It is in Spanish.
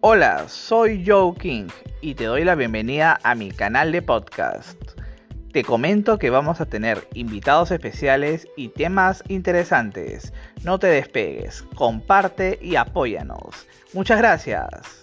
Hola, soy Joe King y te doy la bienvenida a mi canal de podcast. Te comento que vamos a tener invitados especiales y temas interesantes. No te despegues, comparte y apóyanos. Muchas gracias.